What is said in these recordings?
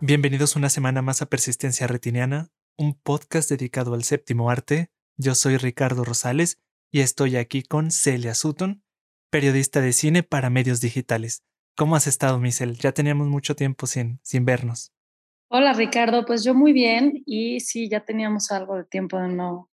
Bienvenidos una semana más a Persistencia Retiniana, un podcast dedicado al séptimo arte. Yo soy Ricardo Rosales y estoy aquí con Celia Sutton, periodista de cine para medios digitales. ¿Cómo has estado, Michelle? Ya teníamos mucho tiempo sin, sin vernos. Hola, Ricardo. Pues yo muy bien y sí, ya teníamos algo de tiempo de no,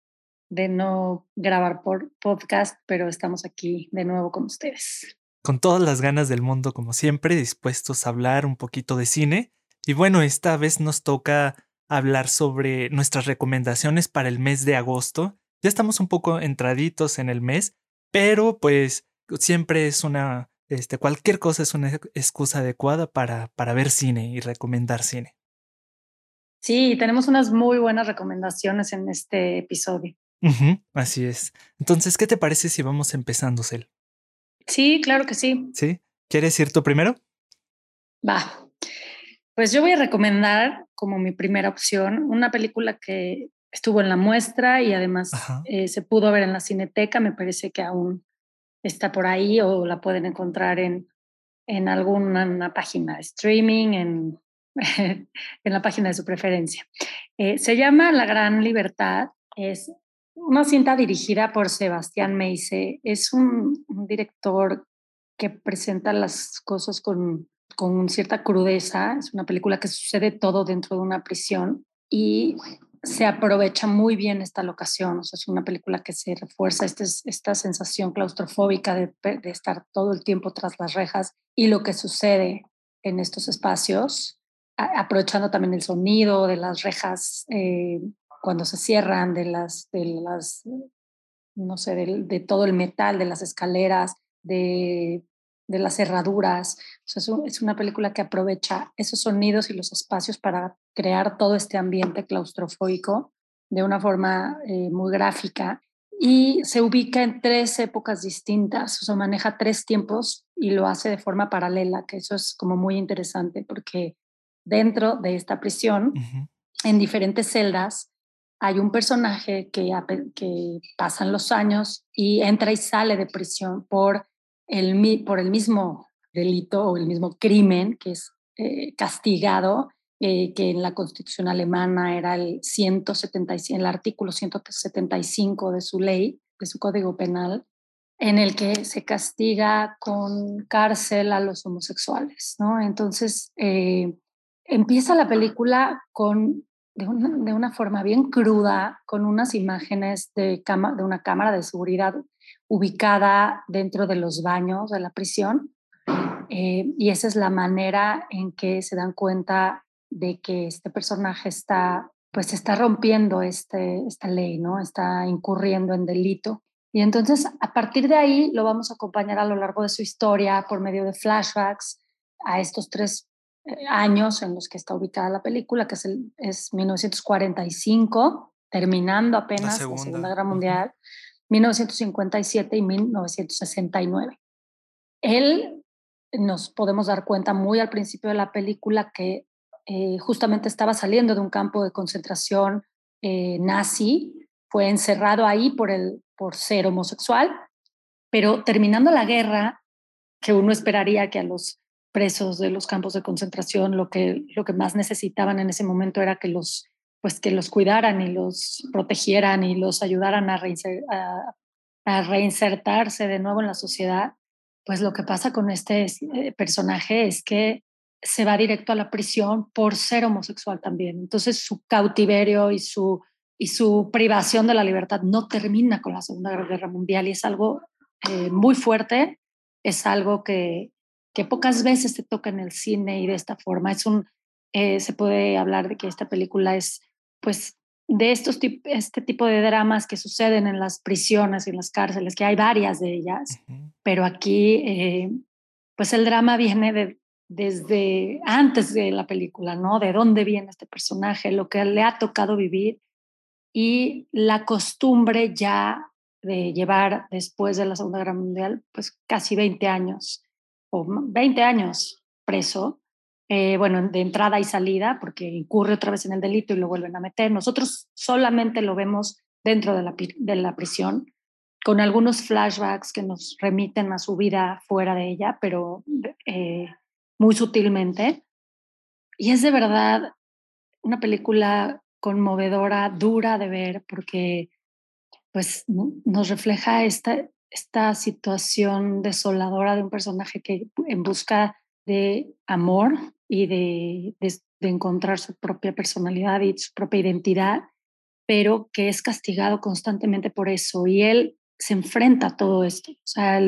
de no grabar por podcast, pero estamos aquí de nuevo con ustedes. Con todas las ganas del mundo, como siempre, dispuestos a hablar un poquito de cine y bueno, esta vez nos toca hablar sobre nuestras recomendaciones para el mes de agosto. Ya estamos un poco entraditos en el mes, pero pues siempre es una, este, cualquier cosa es una excusa adecuada para, para ver cine y recomendar cine. Sí, tenemos unas muy buenas recomendaciones en este episodio. Así es. Entonces, ¿qué te parece si vamos empezando, Cel? Sí, claro que sí. ¿Sí? ¿Quieres ir tú primero? Va. Pues yo voy a recomendar como mi primera opción una película que estuvo en la muestra y además eh, se pudo ver en la cineteca, me parece que aún está por ahí o la pueden encontrar en, en alguna página de streaming, en, en la página de su preferencia. Eh, se llama La Gran Libertad, es una cinta dirigida por Sebastián Meise, es un director que presenta las cosas con con cierta crudeza. Es una película que sucede todo dentro de una prisión y se aprovecha muy bien esta locación. O sea, es una película que se refuerza este, esta sensación claustrofóbica de, estar todo el tiempo tras las rejas y lo que sucede en estos espacios, aprovechando también el sonido de las rejas eh, cuando se cierran, de las, de las no sé, de todo el metal, de las escaleras, de de las cerraduras. es una película que aprovecha esos sonidos y los espacios para crear todo este ambiente claustrofóbico de una forma eh, muy gráfica y se ubica en tres épocas distintas, o sea, maneja tres tiempos y lo hace de forma paralela, que eso es como muy interesante porque dentro de esta prisión, en diferentes celdas, hay un personaje que, que pasan los años y entra y sale de prisión por el, por el mismo delito o el mismo crimen que es eh, castigado, eh, que en la constitución alemana era el, 175, el artículo 175 de su ley, de su código penal, en el que se castiga con cárcel a los homosexuales. ¿no? Entonces, eh, empieza la película con, de una, de una, forma bien cruda, con unas imágenes de, cama, de una cámara de seguridad ubicada dentro de los baños de la prisión. Eh, y esa es la manera en que se dan cuenta de que este personaje está, pues está rompiendo este, esta ley, ¿no? Está incurriendo en delito. Y entonces, a partir de ahí, lo vamos a acompañar a lo largo de su historia por medio de flashbacks a estos tres años en los que está ubicada la película, que es, el, es 1945, terminando apenas la Segunda, Guerra Mundial. 1957 y 1969. Él nos podemos dar cuenta muy al principio de la película que eh, justamente estaba saliendo de un campo de concentración eh, nazi, fue encerrado ahí por, el, por ser homosexual, pero terminando la guerra, que uno esperaría que a los presos de los campos de concentración lo que, lo que más necesitaban en ese momento era que los pues que los cuidaran y los protegieran y los ayudaran a, a, reinsertarse de nuevo en la sociedad, pues lo que pasa con este eh, personaje es que se va directo a la prisión por ser homosexual también. Entonces su cautiverio y su, y su privación de la libertad no termina con la Segunda Guerra Mundial y es algo eh, muy fuerte, es algo que, que pocas veces se toca en el cine y de esta forma. Es un, eh, se puede hablar de que esta película es pues de estos este tipo de dramas que suceden en las prisiones y en las cárceles, que hay varias de ellas, pero aquí eh, pues el drama viene de, desde antes de la película, ¿no? De dónde viene este personaje, lo que le ha tocado vivir y la costumbre ya de llevar después de la Segunda Guerra Mundial, pues casi 20 años o 20 años preso eh, bueno, de entrada y salida, porque incurre otra vez en el delito y lo vuelven a meter. Nosotros solamente lo vemos dentro de la, de la prisión, con algunos flashbacks que nos remiten a su vida fuera de ella, pero eh, muy sutilmente. Y es de verdad una película conmovedora, dura de ver, porque pues nos refleja esta, esta situación desoladora de un personaje que en busca de amor y de, de encontrar su propia personalidad y su propia identidad, pero que es castigado constantemente por eso. Y él se enfrenta a todo esto. O sea,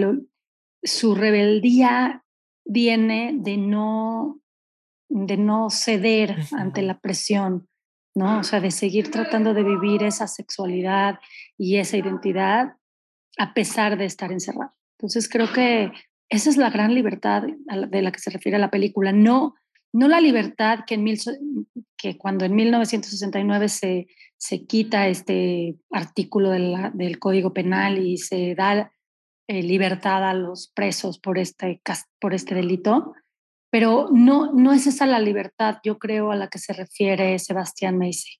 su rebeldía viene de no, de no ceder ante la presión, ¿no? O sea, de seguir tratando de vivir esa sexualidad y esa identidad a pesar de estar encerrado. Entonces creo que esa es la gran libertad de la que se refiere la película, no, no la libertad que, en mil, que cuando en 1969 se, se quita este artículo del Código Penal y se da eh, libertad a los presos por este, por este delito, pero no, no es esa la libertad, yo creo, a la que se refiere Sebastián Macy.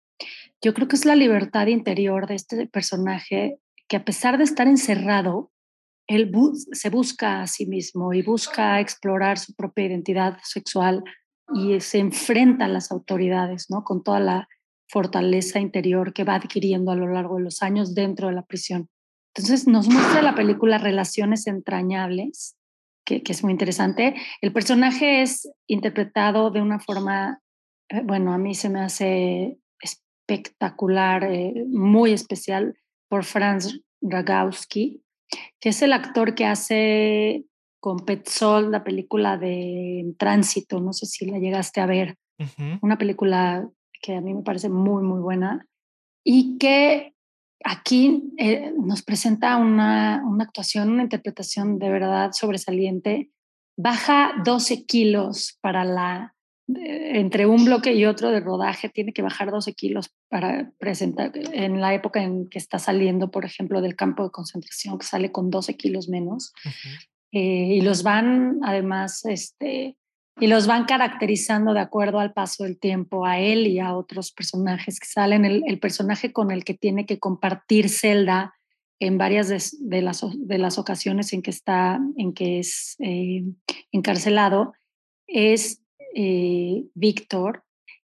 Yo creo que es la libertad interior de este personaje que a pesar de estar encerrado, él se busca a sí mismo y busca explorar su propia identidad sexual y se enfrenta a las autoridades, ¿no? Con toda la fortaleza interior que va adquiriendo a lo largo de los años dentro de la prisión. Entonces nos muestra la película relaciones entrañables, que, es muy interesante. El personaje es interpretado de una forma, eh, bueno, a mí se me hace espectacular, eh, muy especial por Franz Ragowski, que es el actor que hace con Petzold la película de Tránsito, no sé si la llegaste a ver, una película que a mí me parece muy, muy buena, y que aquí eh, nos presenta una, una, actuación, una interpretación de verdad sobresaliente. Baja 12 kilos para la, entre un bloque y otro de rodaje, tiene que bajar 12 kilos para presentar, en la época en que está saliendo, por ejemplo, del campo de concentración, que sale con 12 kilos menos. Eh, y los van, además, este, y los van caracterizando de acuerdo al paso del tiempo a él y a otros personajes que salen. El, personaje con el que tiene que compartir celda en varias de, las, de las ocasiones en que está, en que es eh, encarcelado, es eh, Víctor,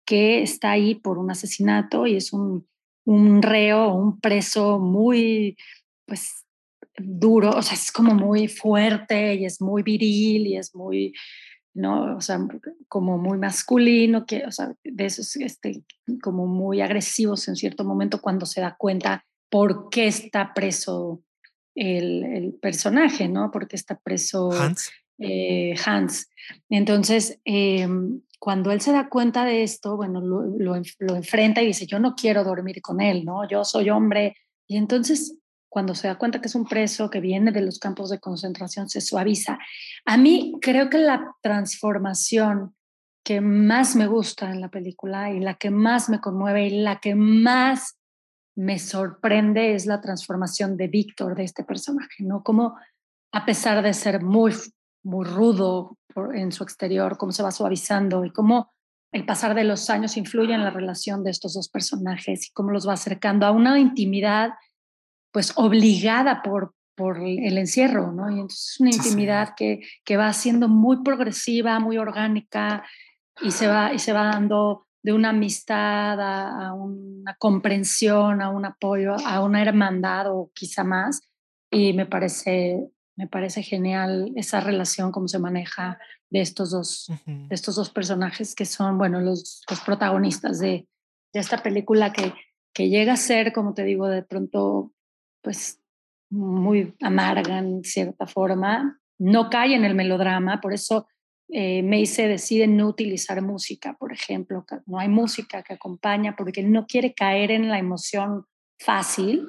que está ahí por un asesinato y es un, un reo, un preso muy, pues, duro, o sea, es como muy fuerte y es muy viril y es muy ¿no? O sea, como muy masculino, que, o sea, de esos este, como muy agresivos en cierto momento cuando se da cuenta por qué está preso el, personaje, ¿no? Porque está preso. Eh, Hans. Entonces, em, cuando él se da cuenta de esto, bueno, lo, lo, lo enfrenta y dice, yo no quiero dormir con él, ¿no? Yo soy hombre. Y entonces cuando se da cuenta que es un preso que viene de los campos de concentración, se suaviza. A mí creo que la transformación que más me gusta en la película y la que más me conmueve y la que más me sorprende es la transformación de Víctor, de este personaje, ¿no? Como a pesar de ser muy, muy rudo en su exterior, cómo se va suavizando y cómo el pasar de los años influye en la relación de estos dos personajes y cómo los va acercando a una intimidad pues obligada por, por el encierro, ¿no? Y entonces es una intimidad que, que va siendo muy progresiva, muy orgánica y se va, y se va dando de una amistad a, a, una comprensión, a un apoyo, a una hermandad o quizá más. Y me parece, me parece genial esa relación, cómo se maneja de estos dos, de estos dos personajes que son, bueno, los, los protagonistas de, de esta película que, que llega a ser, como te digo, de pronto pues muy amarga en cierta forma, no cae en el melodrama, por eso eh, Mace decide no utilizar música, por ejemplo, no hay música que acompaña porque no quiere caer en la emoción fácil,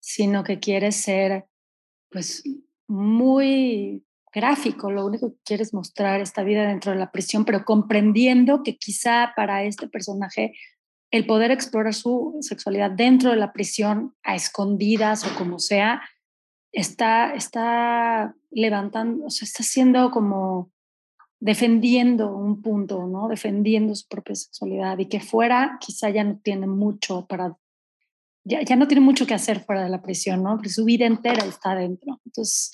sino que quiere ser pues muy gráfico, lo único que quiere es mostrar esta vida dentro de la prisión, pero comprendiendo que quizá para este personaje el poder explorar su sexualidad dentro de la prisión, a escondidas o como sea, está, está levantando, o sea, está siendo como defendiendo un punto, ¿no? Defendiendo su propia sexualidad y que fuera quizá ya no tiene mucho para, ya, ya no tiene mucho que hacer fuera de la prisión, ¿no? Pero su vida entera está adentro. Entonces,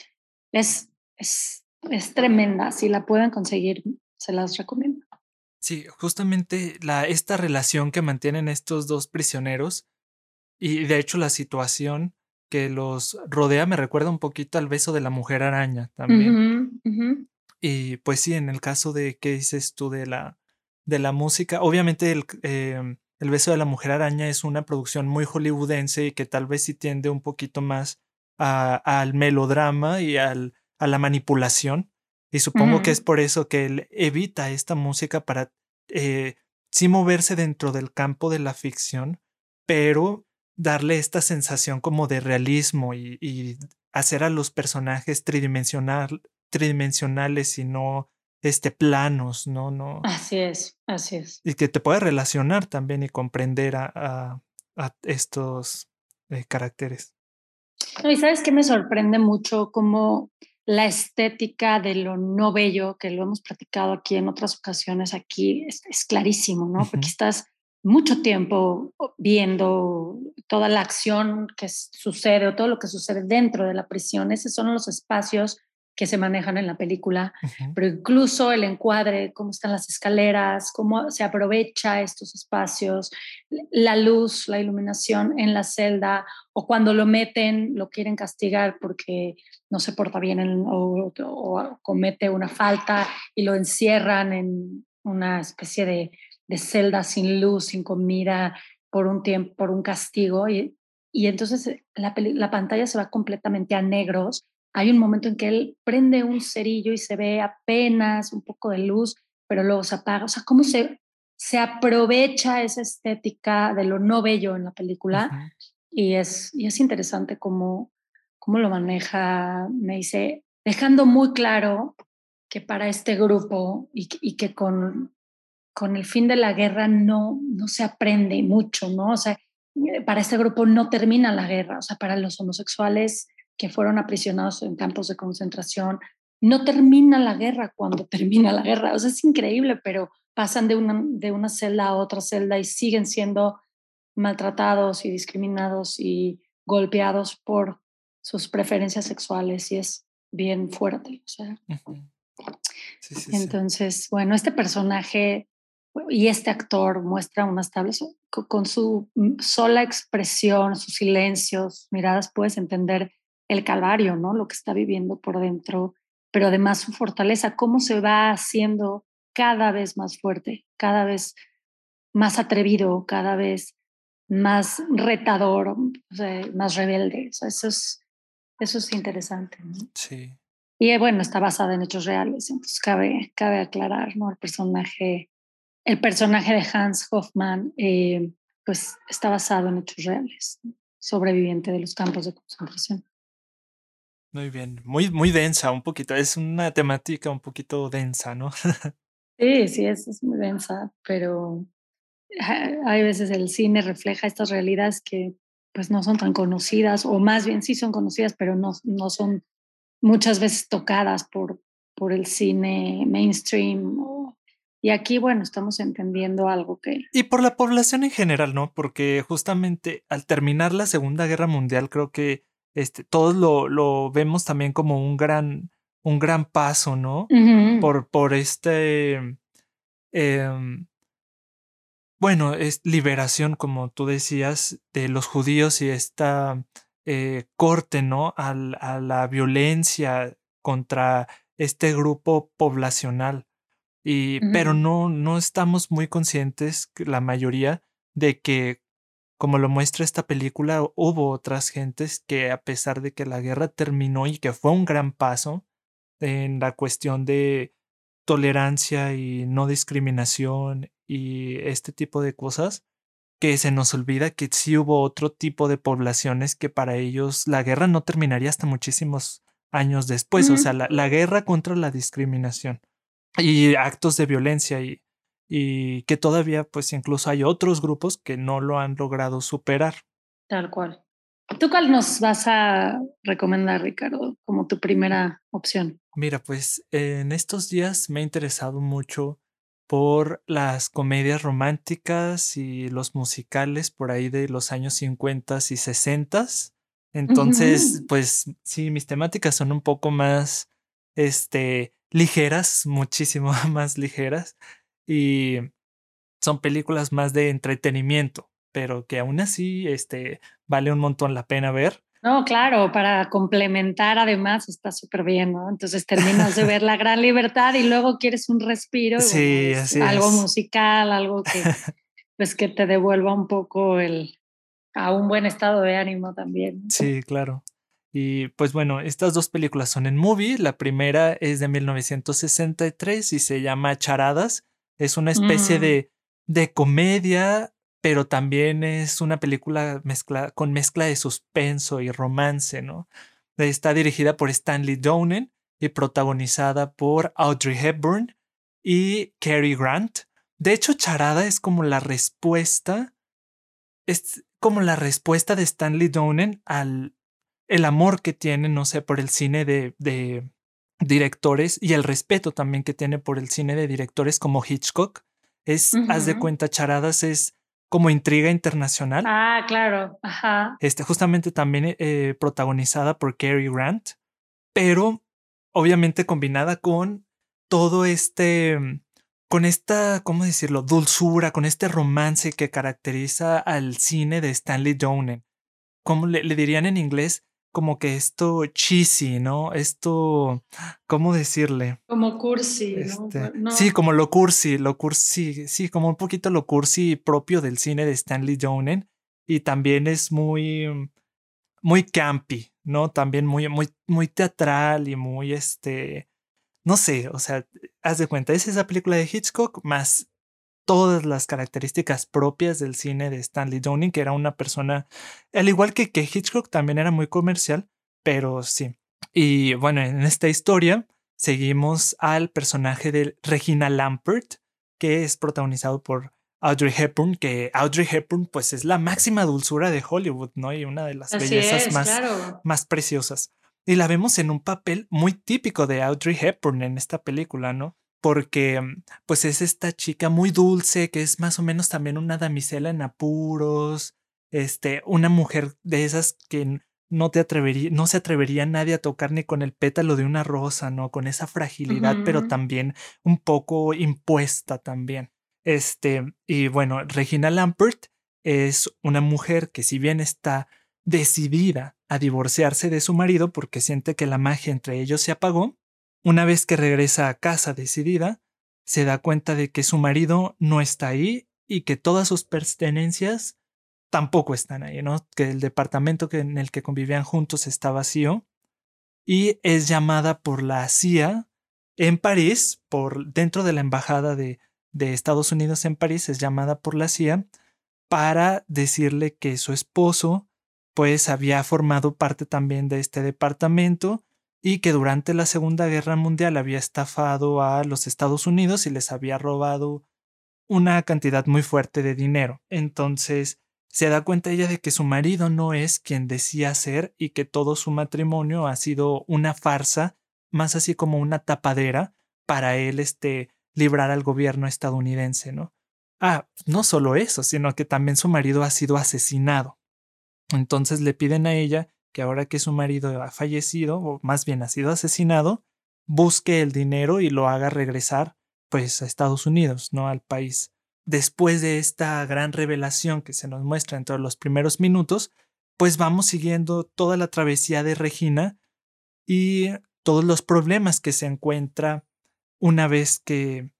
es, es, es tremenda. Si la pueden conseguir, se las recomiendo. Sí, justamente la, esta relación que mantienen estos dos prisioneros y de hecho la situación que los rodea me recuerda un poquito al beso de la mujer araña también. Y pues sí, en el caso de qué dices tú de la, de la música, obviamente el, em, el beso de la mujer araña es una producción muy hollywoodense y que tal vez sí tiende un poquito más al melodrama y al, a la manipulación. Y supongo que es por eso que él evita esta música para eh, sí moverse dentro del campo de la ficción, pero darle esta sensación como de realismo y, hacer a los personajes tridimensional, tridimensionales y no este, planos, ¿no? no Así es, así es. Y que te pueda relacionar también y comprender a, a, estos eh, caracteres. y sabes que me sorprende mucho cómo la estética de lo no bello, que lo hemos platicado aquí en otras ocasiones, aquí es, clarísimo, ¿no? Porque estás mucho tiempo viendo toda la acción que sucede o todo lo que sucede dentro de la prisión. Esos son los espacios que se manejan en la película, pero incluso el encuadre, cómo están las escaleras, cómo se aprovecha estos espacios, la luz, la iluminación en la celda, o cuando lo meten, lo quieren castigar porque no se porta bien o, comete una falta y lo encierran en una especie de, de, celda sin luz, sin comida, por un tiempo, por un castigo. Y, y entonces la, la pantalla se va completamente a negros hay un momento en que él prende un cerillo y se ve apenas un poco de luz, pero luego se apaga. O sea, cómo se, se aprovecha esa estética de lo no bello en la película. y, es, y es interesante cómo, cómo lo maneja, me dice, dejando muy claro que para este grupo y, y que con, con el fin de la guerra no, no se aprende mucho, ¿no? O sea, para este grupo no termina la guerra, o sea, para los homosexuales que fueron aprisionados en campos de concentración. No termina la guerra cuando termina la guerra. O sea, es increíble, pero pasan de una, de una celda a otra celda y siguen siendo maltratados y discriminados y golpeados por sus preferencias sexuales y es bien fuerte. O sea. Entonces, bueno, este personaje y este actor muestra unas tablas con su sola expresión, sus silencios, miradas, puedes entender el calvario, ¿no? Lo que está viviendo por dentro, pero además su fortaleza, cómo se va haciendo cada vez más fuerte, cada vez más atrevido, cada vez más retador, más rebelde. eso, es, eso es interesante. Sí. Y bueno, está basada en hechos reales, entonces cabe, cabe aclarar, ¿no? El personaje, el personaje de Hans Hoffman, eh, pues está basado en hechos reales, sobreviviente de los campos de concentración. Muy bien, muy, muy densa, un poquito. Es una temática un poquito densa, ¿no? sí, sí, es, es muy densa, pero hay veces el cine refleja estas realidades que pues no son tan conocidas, o más bien sí son conocidas, pero no, no son muchas veces tocadas por, por el cine mainstream. y aquí, bueno, estamos entendiendo algo que... Y por la población en general, ¿no? Porque justamente al terminar la Segunda Guerra Mundial, creo que este, todos lo, lo vemos también como un gran, un gran paso, ¿no? por, por este, em, bueno, es liberación, como tú decías, de los judíos y esta eh, corte, ¿no? a la violencia contra este grupo poblacional. Y, Pero no, no estamos muy conscientes, la mayoría, de que como lo muestra esta película, hubo otras gentes que a pesar de que la guerra terminó y que fue un gran paso en la cuestión de tolerancia y no discriminación y este tipo de cosas, que se nos olvida que sí hubo otro tipo de poblaciones que para ellos la guerra no terminaría hasta muchísimos años después, o sea, la, la, guerra contra la discriminación y actos de violencia y y que todavía pues incluso hay otros grupos que no lo han logrado superar. Tal cual. ¿Tú cuál nos vas a recomendar, Ricardo, como tu primera opción? Mira, pues en estos días me ha interesado mucho por las comedias románticas y los musicales por ahí de los años 50 y 60. Entonces, pues sí, mis temáticas son un poco más, este, ligeras, muchísimo más ligeras. Y son películas más de entretenimiento, pero que aún así, este, vale un montón la pena ver. No, claro, para complementar además está súper bien, ¿no? Entonces terminas de ver La Gran Libertad y luego quieres un respiro, sí, algo musical, algo que, pues que te devuelva un poco el, a un buen estado de ánimo también. Sí, claro. Y pues bueno, estas dos películas son en movie. La primera es de 1963 y se llama Charadas. Es una especie mm. de, de comedia pero también es una película mezcla, con mezcla de suspenso y romance, ¿no? Está dirigida por Stanley Donen y protagonizada por Audrey Hepburn y Cary Grant. De hecho, Charada es como la respuesta, es como la respuesta de Stanley Donen al el amor que tiene, no sé, por el cine de, de directores y el respeto también que tiene por el cine de directores como Hitchcock. Es, haz de cuenta, Charadas es como intriga internacional. Ah, claro. Ajá. Este, justamente también eh, protagonizada por Cary Grant, pero obviamente combinada con todo este, con esta, ¿cómo decirlo? Dulzura, con este romance que caracteriza al cine de Stanley Donen. ¿Cómo le dirían en inglés? Como que esto cheesy, ¿no? Esto, ¿cómo decirle? Como cursi, este, ¿no? Sí, como lo cursi, lo cursi, sí, como un poquito lo cursi propio del cine de Stanley Donen y también es muy, muy campy, ¿no? También muy, muy, muy teatral y muy, este, no sé, o sea, haz de cuenta, es esa película de Hitchcock más todas las características propias del cine de Stanley Donen, que era una persona, al igual que, que Hitchcock, también era muy comercial, pero sí. Y bueno, en esta historia seguimos al personaje de Regina Lampert, que es protagonizado por Audrey Hepburn, que Audrey Hepburn pues es la máxima dulzura de Hollywood, ¿no? Y una de las bellezas más, más preciosas. Y la vemos en un papel muy típico de Audrey Hepburn en esta película, ¿no? Porque mm, pues es esta chica muy dulce que es más o menos también una damisela en apuros, este, una mujer de esas que no te atrevería, no se atrevería nadie a tocar ni con el pétalo de una rosa, ¿no? Con esa fragilidad, pero también un poco impuesta también. Este, y bueno, Regina Lampert es una mujer que si bien está decidida a divorciarse de su marido porque siente que la magia entre ellos se apagó, una vez que regresa a casa decidida, se da cuenta de que su marido no está ahí y que todas sus pertenencias tampoco están ahí, ¿no? Que el departamento en el que convivían juntos está vacío y es llamada por la CIA en París, por dentro de la embajada de, de Estados Unidos en París, es llamada por la CIA para decirle que su esposo pues había formado parte también de este departamento y que durante la Segunda Guerra Mundial había estafado a los Estados Unidos y les había robado una cantidad muy fuerte de dinero. Entonces se da cuenta ella de que su marido no es quien decía ser y que todo su matrimonio ha sido una farsa, más así como una tapadera para él este librar al gobierno estadounidense, ¿no? Ah, no solo eso, sino que también su marido ha sido asesinado. Entonces le piden a ella que ahora que su marido ha fallecido, o más bien ha sido asesinado, busque el dinero y lo haga regresar pues a Estados Unidos, no al país. Después de esta gran revelación que se nos muestra en todos los primeros minutos, pues vamos siguiendo toda la travesía de Regina y todos los problemas que se encuentra una vez que,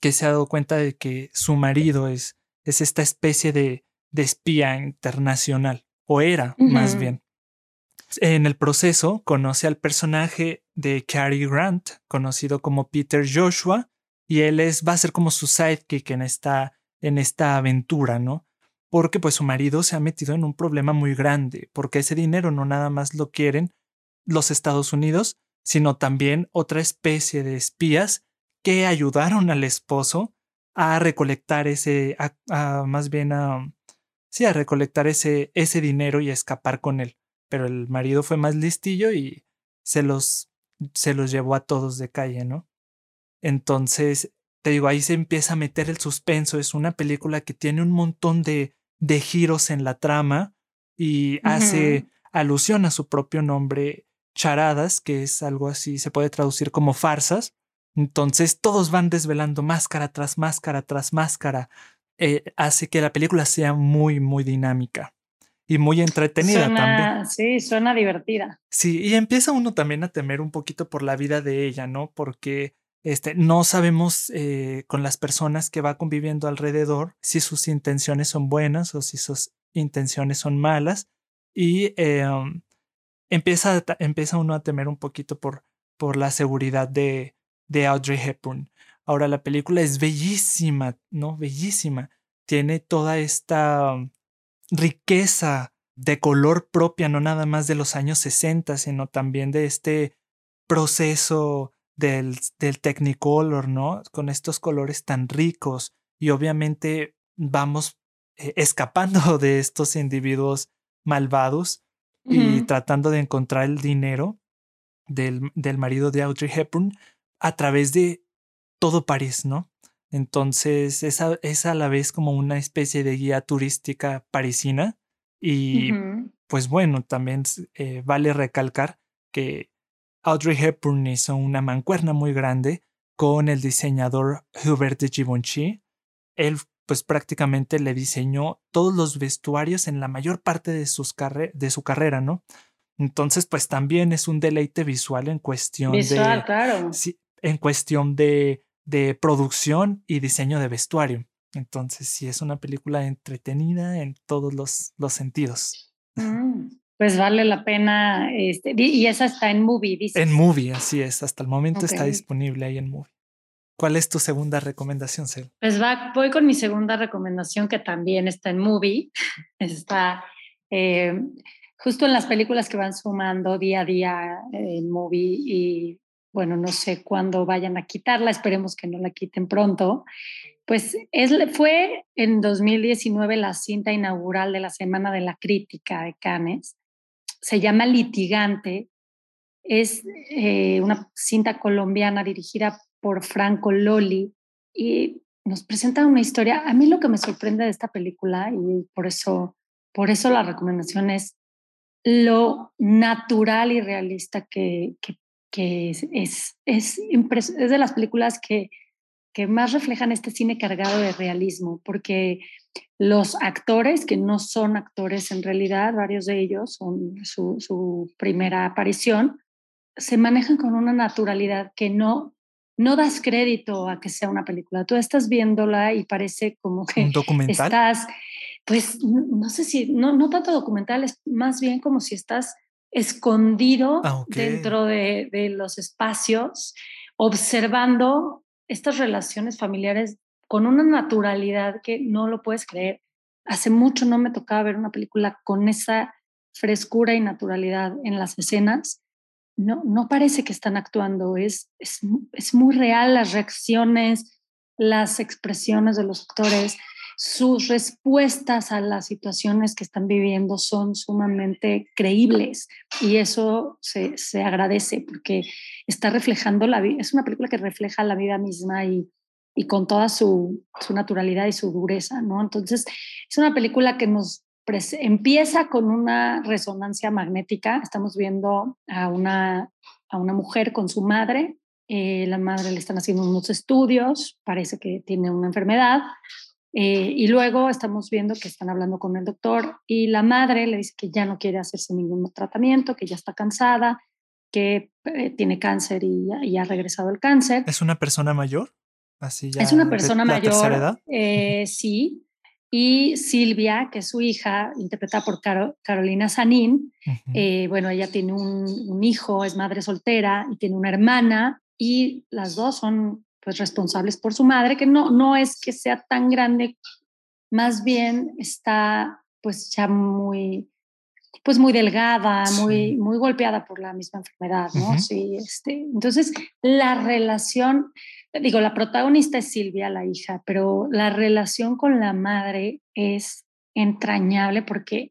que se ha dado cuenta de que su marido es, es esta especie de, de espía internacional, o era más bien. En el proceso conoce al personaje de Cary Grant, conocido como Peter Joshua, y él es, va a ser como su sidekick en esta, en esta aventura, ¿no? Porque pues su marido se ha metido en un problema muy grande, porque ese dinero no nada más lo quieren los Estados Unidos, sino también otra especie de espías que ayudaron al esposo a recolectar ese, más bien a, sí, a recolectar ese, ese dinero y a escapar con él pero el marido fue más listillo y se los, se los llevó a todos de calle, ¿no? Entonces, te digo, ahí se empieza a meter el suspenso. Es una película que tiene un montón de, de giros en la trama y hace alusión a su propio nombre, charadas, que es algo así, se puede traducir como farsas. Entonces todos van desvelando máscara tras máscara tras máscara. Eh, hace que la película sea muy, muy dinámica y muy entretenida también. Sí, suena divertida. Sí, y empieza uno también a temer un poquito por la vida de ella, ¿no? Porque este, no sabemos eh, con las personas que va conviviendo alrededor si sus intenciones son buenas o si sus intenciones son malas. Y em, empieza, empieza uno a temer un poquito por, por la seguridad de, de Audrey Hepburn. Ahora la película es bellísima, ¿no? Bellísima. Tiene toda esta riqueza de color propia, no nada más de los años 60, sino también de este proceso del, del Technicolor, ¿no? Con estos colores tan ricos y obviamente vamos eh, escapando de estos individuos malvados y tratando de encontrar el dinero del, del marido de Audrey Hepburn a través de todo París, ¿no? Entonces es a, es a la vez como una especie de guía turística parisina y pues bueno, también eh, vale recalcar que Audrey Hepburn hizo una mancuerna muy grande con el diseñador Hubert de Givenchy. Él pues prácticamente le diseñó todos los vestuarios en la mayor parte de, sus de su carrera, ¿no? Entonces, pues también es un deleite visual en cuestión visual, claro. Sí, en cuestión de, de producción y diseño de vestuario. Entonces, sí es una película entretenida en todos los, los sentidos. Mm, pues vale la pena. Este, y esa está en movie, dices. En movie, así es. Hasta el momento está disponible ahí en movie. ¿Cuál es tu segunda recomendación, Cel? Pues va, voy con mi segunda recomendación que también está en movie. Está eh, justo en las películas que van sumando día a día en movie y bueno, no sé cuándo vayan a quitarla, esperemos que no la quiten pronto. Pues es, fue en 2019 la cinta inaugural de la Semana de la Crítica de Cannes. Se llama Litigante. Es eh, una cinta colombiana dirigida por Franco Loli y nos presenta una historia. A mí lo que me sorprende de esta película y por eso, por eso la recomendación es lo natural y realista que, que que es, es, es, es de las películas que, que más reflejan este cine cargado de realismo, porque los actores, que no son actores en realidad, varios de ellos son su, su primera aparición, se manejan con una naturalidad que no, no das crédito a que sea una película. Tú estás viéndola y parece como que estás, pues no sé si, no, no tanto documental, es más bien como si estás escondido ah, dentro de, los espacios, observando estas relaciones familiares con una naturalidad que no lo puedes creer. Hace mucho no me tocaba ver una película con esa frescura y naturalidad en las escenas. No, no parece que están actuando, es, es, es muy real las reacciones, las expresiones de los actores sus respuestas a las situaciones que están viviendo son sumamente creíbles y eso se, se agradece porque está reflejando la vida, es una película que refleja la vida misma y, y con toda su, su, naturalidad y su dureza, ¿no? Entonces, es una película que nos empieza con una resonancia magnética, estamos viendo a una, a una mujer con su madre, eh, la madre le están haciendo unos estudios, parece que tiene una enfermedad, eh, y luego estamos viendo que están hablando con el doctor y la madre le dice que ya no quiere hacerse ningún tratamiento, que ya está cansada, que eh, tiene cáncer y, y, ha regresado el cáncer. ¿Es una persona mayor? Así ya es una persona mayor. Edad? Eh, sí. Y Silvia, que es su hija, interpretada por Carolina Sanín, bueno, ella tiene un, un hijo, es madre soltera y tiene una hermana y las dos son pues responsables por su madre, que no, no es que sea tan grande, más bien está pues ya muy, pues muy delgada, muy, muy golpeada por la misma enfermedad, ¿no? Sí, este, entonces la relación, digo, la protagonista es Silvia, la hija, pero la relación con la madre es entrañable porque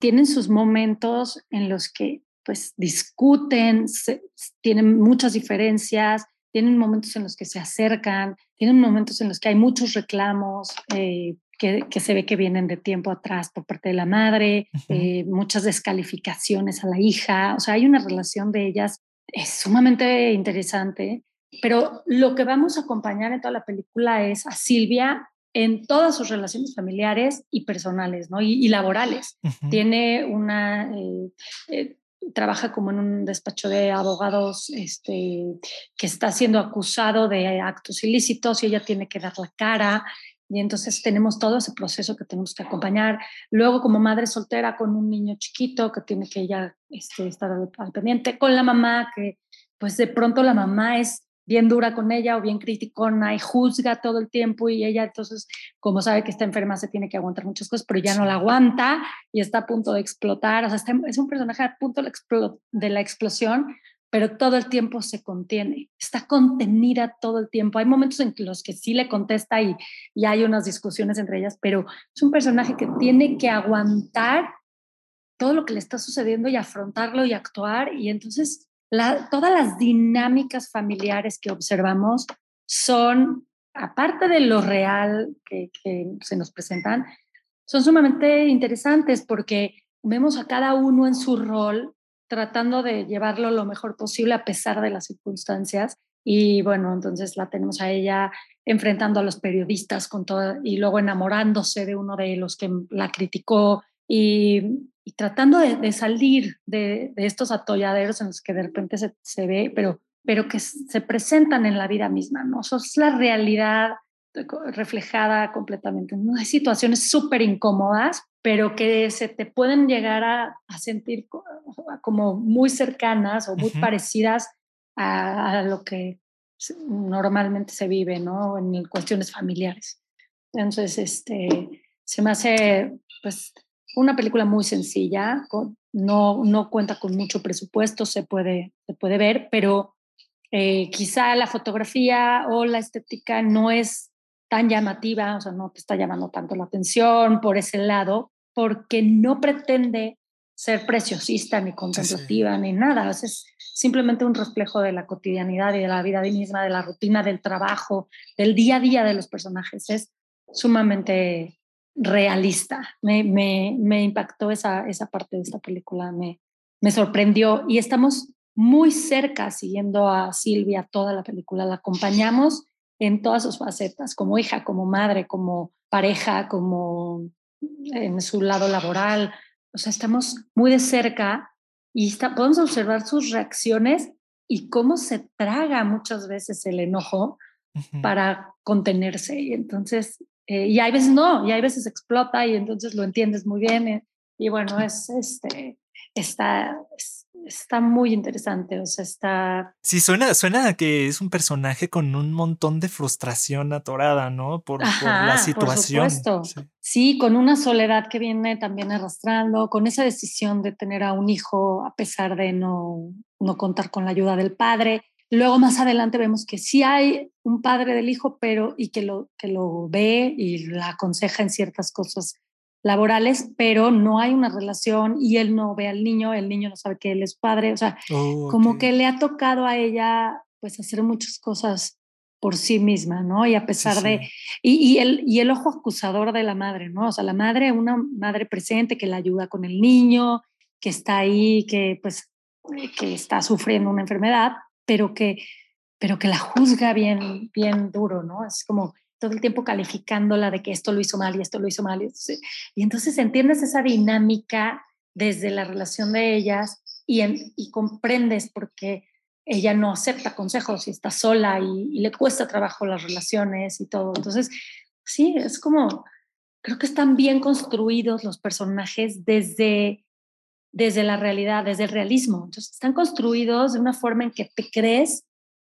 tienen sus momentos en los que pues discuten, tienen muchas diferencias, tienen momentos en los que se acercan, tienen momentos en los que hay muchos reclamos, eh, que, se ve que vienen de tiempo atrás por parte de la madre, eh, muchas descalificaciones a la hija, o sea, hay una relación de ellas es sumamente interesante, pero lo que vamos a acompañar en toda la película es a Silvia en todas sus relaciones familiares y personales, ¿no? Y, laborales. Tiene una, eh, eh, trabaja como en un despacho de abogados este, que está siendo acusado de actos ilícitos y ella tiene que dar la cara. Y entonces tenemos todo ese proceso que tenemos que acompañar. Luego, como madre soltera con un niño chiquito que tiene que ella este, estar al pendiente, con la mamá, que pues de pronto la mamá es bien dura con ella o bien criticona y juzga todo el tiempo y ella entonces, como sabe que está enferma, se tiene que aguantar muchas cosas, pero ya no la aguanta y está a punto de explotar. O sea, es un personaje a punto de la explosión, pero todo el tiempo se contiene, está contenida todo el tiempo. Hay momentos en los que sí le contesta y, y hay unas discusiones entre ellas, pero es un personaje que tiene que aguantar todo lo que le está sucediendo y afrontarlo y actuar y entonces todas las dinámicas familiares que observamos son, aparte de lo real que, se nos presentan, son sumamente interesantes porque vemos a cada uno en su rol tratando de llevarlo lo mejor posible a pesar de las circunstancias. Y bueno, entonces la tenemos a ella enfrentando a los periodistas con todo, y luego enamorándose de uno de los que la criticó y y tratando de, salir de, estos atolladeros en los que de repente se, ve, pero, pero que se presentan en la vida misma, ¿no? Eso es la realidad reflejada completamente. ¿no? Hay situaciones súper incómodas, pero que se te pueden llegar a, sentir como muy cercanas o muy parecidas a, a, lo que normalmente se vive, ¿no? En cuestiones familiares. Entonces, este, se me hace, pues, una película muy sencilla, no, no cuenta con mucho presupuesto, se puede, se puede ver, pero eh, quizá la fotografía o la estética no es tan llamativa, o sea, no te está llamando tanto la atención por ese lado, porque no pretende ser preciosista ni contemplativa ni nada, es simplemente un reflejo de la cotidianidad y de la vida misma, de la rutina del trabajo, del día a día de los personajes. Es sumamente realista. Me, me, me impactó esa, esa parte de esta película, me, me sorprendió y estamos muy cerca siguiendo a Silvia toda la película, la acompañamos en todas sus facetas, como hija, como madre, como pareja, como en su lado laboral. O sea, estamos muy de cerca y está, podemos observar sus reacciones y cómo se traga muchas veces el enojo para contenerse. Y entonces eh, y hay veces no, y hay veces explota y entonces lo entiendes muy bien. Eh, y bueno, es, este, está, está muy interesante, o sea, está... Sí, suena, suena a que es un personaje con un montón de frustración atorada, ¿no? Por, la situación. Por supuesto. Sí. con una soledad que viene también arrastrando, con esa decisión de tener a un hijo a pesar de no, no contar con la ayuda del padre. Luego más adelante vemos que sí hay un padre del hijo, pero y que lo, que lo ve y la aconseja en ciertas cosas laborales, pero no hay una relación y él no ve al niño, el niño no sabe que él es padre, o sea, oh, como que le ha tocado a ella pues hacer muchas cosas por sí misma, ¿no? Y a pesar de, y, y, el, y el ojo acusador de la madre, ¿no? O sea, la madre, una madre presente que la ayuda con el niño, que está ahí, que pues, que está sufriendo una enfermedad, pero que, pero que la juzga bien, bien duro, ¿no? Es como todo el tiempo calificándola de que esto lo hizo mal y esto lo hizo mal. Y entonces entiendes esa dinámica desde la relación de ellas y, y comprendes por qué ella no acepta consejos y está sola y, le cuesta trabajo las relaciones y todo. Entonces, sí, es como, creo que están bien construidos los personajes desde desde la realidad, desde el realismo. Entonces, están construidos de una forma en que te crees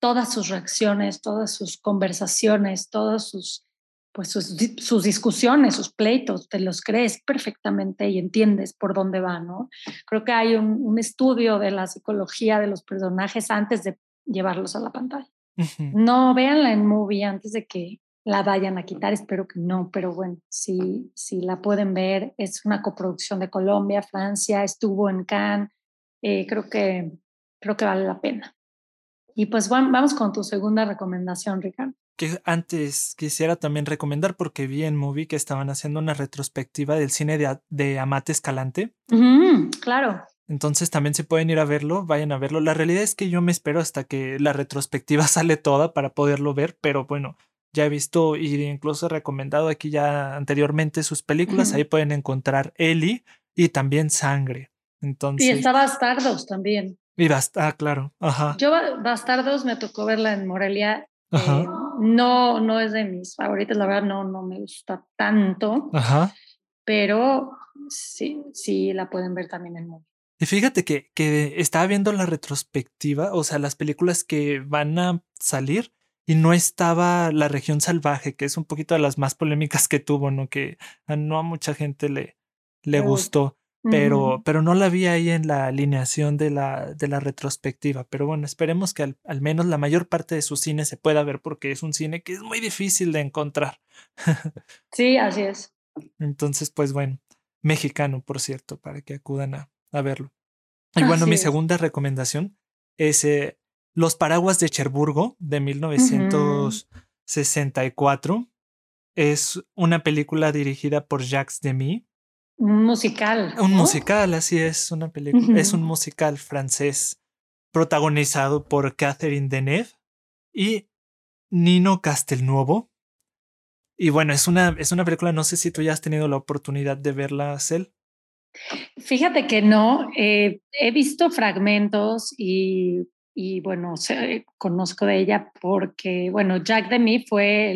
todas sus reacciones, todas sus conversaciones, todas sus, pues sus, sus, discusiones, sus pleitos, te los crees perfectamente y entiendes por dónde va, ¿no? Creo que hay un, un estudio de la psicología de los personajes antes de llevarlos a la pantalla. No véanla en movie antes de que la vayan a quitar, espero que no, pero bueno, si, si la pueden ver, es una coproducción de Colombia, Francia, estuvo en Cannes, eh, creo, que, creo que vale la pena. Y pues vamos con tu segunda recomendación, Ricardo. Que antes quisiera también recomendar porque vi en Movie que estaban haciendo una retrospectiva del cine de, de Amate Escalante. claro. Entonces también se pueden ir a verlo, vayan a verlo. La realidad es que yo me espero hasta que la retrospectiva sale toda para poderlo ver, pero bueno, ya he visto y incluso he recomendado aquí ya anteriormente sus películas. Ahí pueden encontrar Eli y también Sangre. Entonces, y está Bastardos también. Y ah, claro. Ajá. Yo Bastardos me tocó verla en Morelia. Eh, no, no es de mis favoritas, la verdad no, no me gusta tanto. Ajá. Pero sí, sí la pueden ver también en Morelia. Y fíjate que, que estaba viendo la retrospectiva, o sea, las películas que van a salir y no estaba La región salvaje, que es un poquito de las más polémicas que tuvo, ¿no? Que no a mucha gente le, le gustó, pero, pero no la vi ahí en la alineación de la, de la retrospectiva. Pero bueno, esperemos que al, al, menos la mayor parte de su cine se pueda ver porque es un cine que es muy difícil de encontrar. sí, así es. Entonces, pues bueno, mexicano, por cierto, para que acudan a, a verlo. Y bueno, mi segunda recomendación es eh, Los Paraguas de Cherburgo de 1964. Es una película dirigida por Jacques Demy. Un musical. Un musical, así es, una película. Es un musical francés protagonizado por Catherine Deneuve y Nino Castelnuovo. Y bueno, es una, es una película, no sé si tú ya has tenido la oportunidad de verla, Cel. Fíjate que no, eh, he visto fragmentos y, bueno, conozco de ella porque, bueno, Jack Demi fue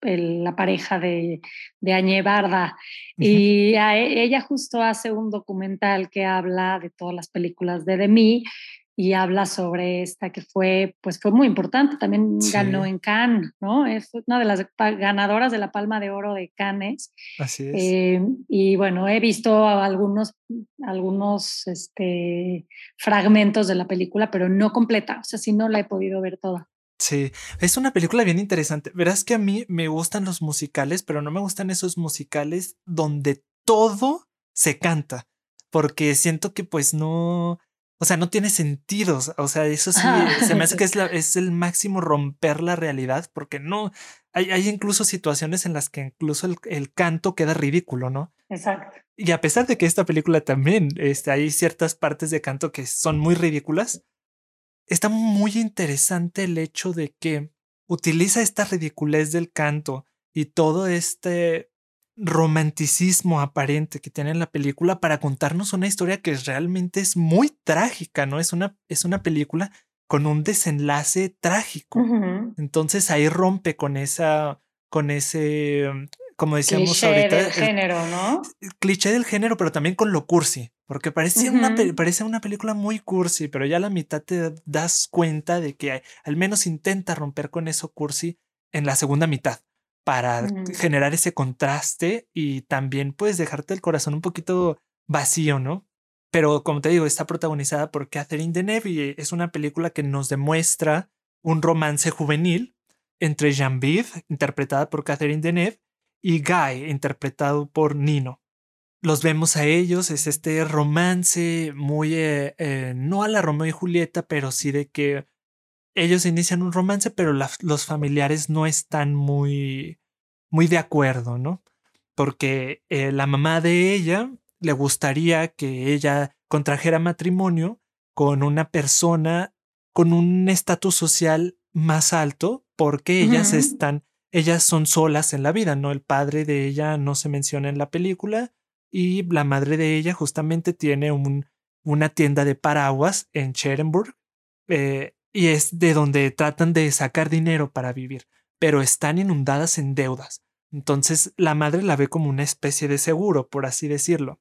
la pareja de, de Añe Barda y e, ella justo hace un documental que habla de todas las películas de Demi y habla sobre esta que fue, pues fue muy importante, también ganó en Cannes, ¿no? Es una de las ganadoras de la Palma de Oro de Cannes. Así es. Eh, y bueno, he visto algunos, algunos este, fragmentos de la película, pero no completa, o sea, sí no la he podido ver toda. Sí, es una película bien interesante. Verás que a mí me gustan los musicales, pero no me gustan esos musicales donde todo se canta, porque siento que pues no, o sea, no tiene sentido. O sea, eso sí, se me hace que es, es el máximo romper la realidad, porque no, hay, hay incluso situaciones en las que incluso el, canto queda ridículo, ¿no? Exacto. Y a pesar de que esta película también este, hay ciertas partes de canto que son muy ridículas, está muy interesante el hecho de que utiliza esta ridiculez del canto y todo este romanticismo aparente que tiene la película para contarnos una historia que realmente es muy trágica, ¿no? Es una, es una película con un desenlace trágico. Entonces ahí rompe con esa, con ese, como decíamos cliché ahorita. Del género, ¿no? cliché del género, pero también con lo cursi, porque parece, una, parece una película muy cursi, pero ya a la mitad te das cuenta de que al menos intenta romper con eso cursi en la segunda mitad para generar ese contraste y también puedes dejarte el corazón un poquito vacío, ¿no? Pero como te digo, está protagonizada por Catherine Deneuve y es una película que nos demuestra un romance juvenil entre Genevieve, interpretada por Catherine Deneuve, y Guy, interpretado por Nino. Los vemos a ellos, es este romance muy, eh, eh, no a la Romeo y Julieta, pero sí de que ellos inician un romance, pero los familiares no están muy, muy de acuerdo, ¿no? Porque eh, la mamá de ella le gustaría que ella contrajera matrimonio con una persona con un estatus social más alto, porque ellas están, ellas son solas en la vida, ¿no? El padre de ella no se menciona en la película y la madre de ella justamente tiene un, una tienda de paraguas en Scherenburg. Eh, y es de donde tratan de sacar dinero para vivir, pero están inundadas en deudas. Entonces la madre la ve como una especie de seguro, por así decirlo.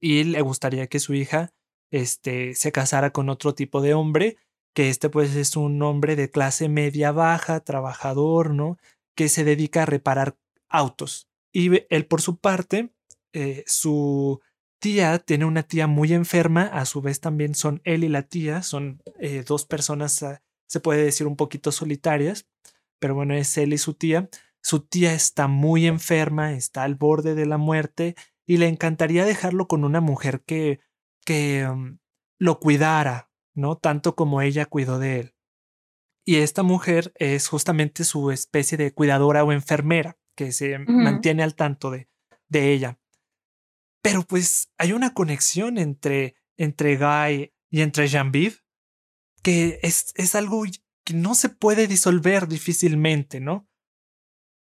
Y le gustaría que su hija este, se casara con otro tipo de hombre, que este pues es un hombre de clase media baja, trabajador, ¿no? Que se dedica a reparar autos. Y él por su parte, eh, su tía tiene una tía muy enferma, a su vez también son él y la tía, son eh, dos personas, ah, se puede decir un poquito solitarias, pero bueno, es él y su tía. Su tía está muy enferma, está al borde de la muerte y le encantaría dejarlo con una mujer que, que mm, lo cuidara, ¿no? Tanto como ella cuidó de él. Y esta mujer es justamente su especie de cuidadora o enfermera que se mantiene al tanto de, de ella. Pero pues hay una conexión entre, entre Guy y entre Jean-Vive que es, es algo que no se puede disolver difícilmente, ¿no?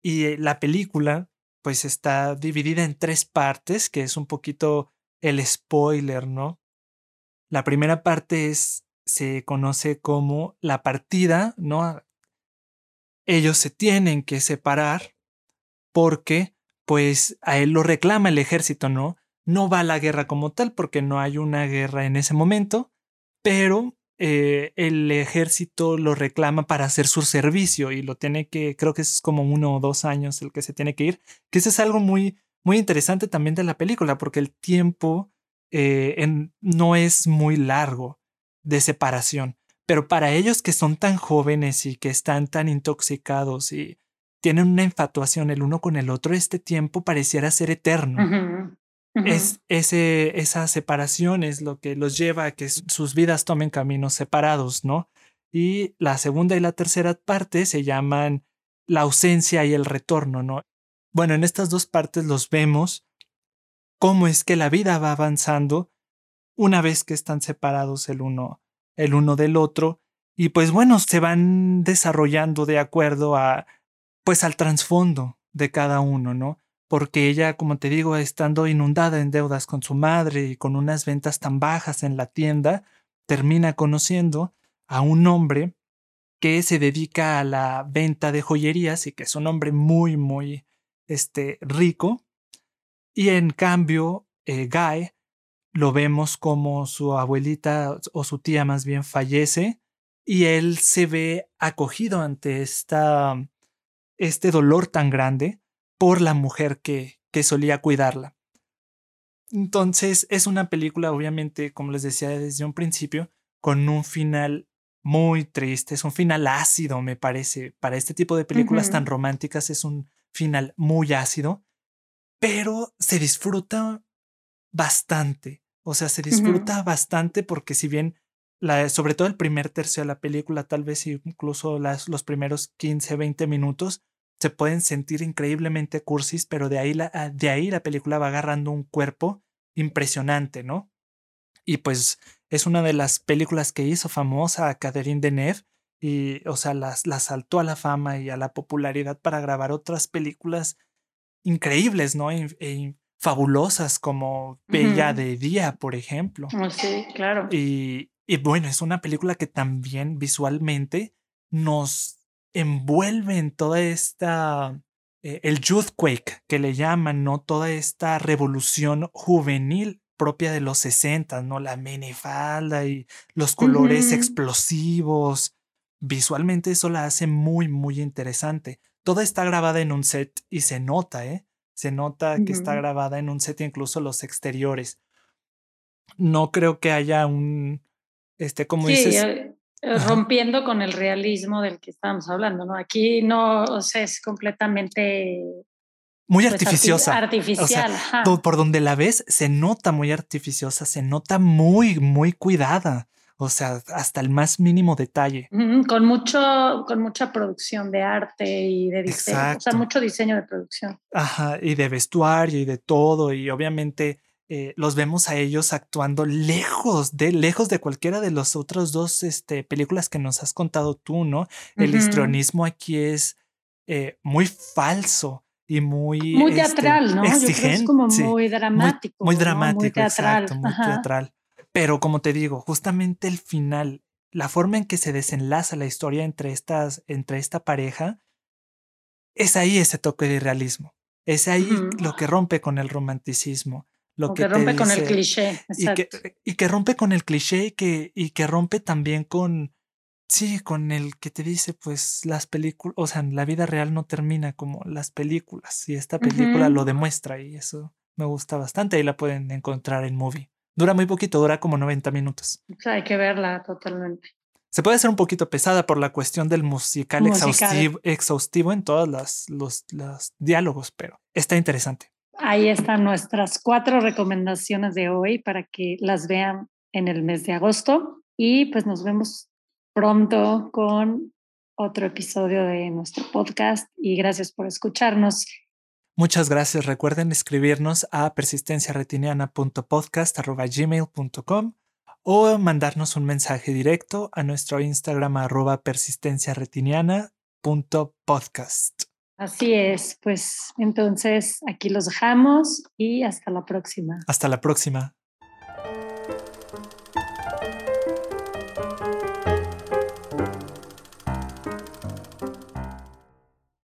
Y eh, la película pues está dividida en tres partes, que es un poquito el spoiler, ¿no? La primera parte es se conoce como la partida, ¿no? Ellos se tienen que separar porque, pues, a él lo reclama el ejército, ¿no? No va a la guerra como tal porque no hay una guerra en ese momento, pero eh, el ejército lo reclama para hacer su servicio y lo tiene que, creo que es como uno o dos años el que se tiene que ir, que eso es algo muy, muy interesante también de la película porque el tiempo eh, no es muy largo de separación. Pero para ellos que son tan jóvenes y que están tan intoxicados y tienen una infatuación el uno con el otro, este tiempo pareciera ser eterno. Es ese, esa separación es lo que los lleva a que sus vidas tomen caminos separados, ¿no? Y la segunda y la tercera parte se llaman la ausencia y el retorno, ¿no? Bueno, en estas dos partes los vemos cómo es que la vida va avanzando una vez que están separados el uno, el uno del otro, y pues bueno, se van desarrollando de acuerdo a, pues al trasfondo de cada uno, ¿no? Porque ella, como te digo, estando inundada en deudas con su madre y con unas ventas tan bajas en la tienda, termina conociendo a un hombre que se dedica a la venta de joyerías y que es un hombre muy, muy este, rico. Y en cambio, eh, Guy lo vemos como su abuelita o su tía más bien fallece y él se ve acogido ante esta, este dolor tan grande por la mujer que, que solía cuidarla. Entonces es una película, obviamente, como les decía desde un principio, con un final muy triste, es un final ácido, me parece. Para este tipo de películas tan románticas es un final muy ácido, pero se disfruta bastante. O sea, se disfruta bastante porque si bien, la, sobre todo el primer tercio de la película, tal vez incluso las, los primeros 15, 20 minutos, se pueden sentir increíblemente cursis, pero de ahí, la, ah, de ahí la película va agarrando un cuerpo impresionante, ¿no? Y pues es una de las películas que hizo famosa a Catherine Deneuve y, o sea, la saltó a la fama y a la popularidad para grabar otras películas increíbles, ¿no? E, fabulosas como Bella de Día, por ejemplo. Oh, sí, claro. Y, y bueno, es una película que también visualmente nos envuelve en toda esta, eh, el youthquake que le llaman, ¿no? Toda esta revolución juvenil propia de los 60, ¿no? La minifalda y los colores explosivos. Visualmente eso la hace muy, muy interesante. Toda está grabada en un set y se nota, ¿eh? Se nota que está grabada en un set, incluso los exteriores. No creo que haya un, este, como dices. Eh, eh, rompiendo con el realismo del que estábamos hablando, ¿no? Aquí no, o sea, es completamente muy pues, artificiosa. artificial. por donde la ves, se nota muy artificiosa, se nota muy, muy cuidada. O sea, hasta el más mínimo detalle. con mucho, con mucha producción de arte y de diseño. O sea, mucho diseño de producción. Ajá, y de vestuario y de todo. Y obviamente eh, los vemos a ellos actuando lejos de, lejos de cualquiera de las otras dos este, películas que nos has contado tú, ¿no? El histrionismo aquí es eh, muy falso y muy. Muy este, teatral, ¿no? Exigente. es como muy dramático. Muy, dramático, exacto, muy teatral. Pero como te digo, justamente el final, la forma en que se desenlaza la historia entre, estas, entre esta pareja, es ahí ese toque de realismo. Es ahí lo que rompe con el romanticismo. Lo que, rompe con el cliché. Y que, y que, rompe con el cliché y que, y que rompe también con, sí, con el que te dice, pues las películas, o sea, la vida real no termina como las películas. Y esta película lo demuestra y eso me gusta bastante. Ahí la pueden encontrar en Movie. Dura muy poquito, dura como 90 minutos. O sea, hay que verla totalmente. Se puede hacer un poquito pesada por la cuestión del musical, Exhaustivo, exhaustivo, en todos los, los, los diálogos, pero está interesante. Ahí están nuestras cuatro recomendaciones de hoy para que las vean en el mes de agosto y pues nos vemos pronto con otro episodio de nuestro podcast y gracias por escucharnos. Muchas gracias. Recuerden escribirnos a persistenciaretiniana.podcast.gmail.com o mandarnos un mensaje directo a nuestro Instagram arroba persistenciaretiniana.podcast. Así es, pues entonces aquí los dejamos y hasta la próxima. Hasta la próxima.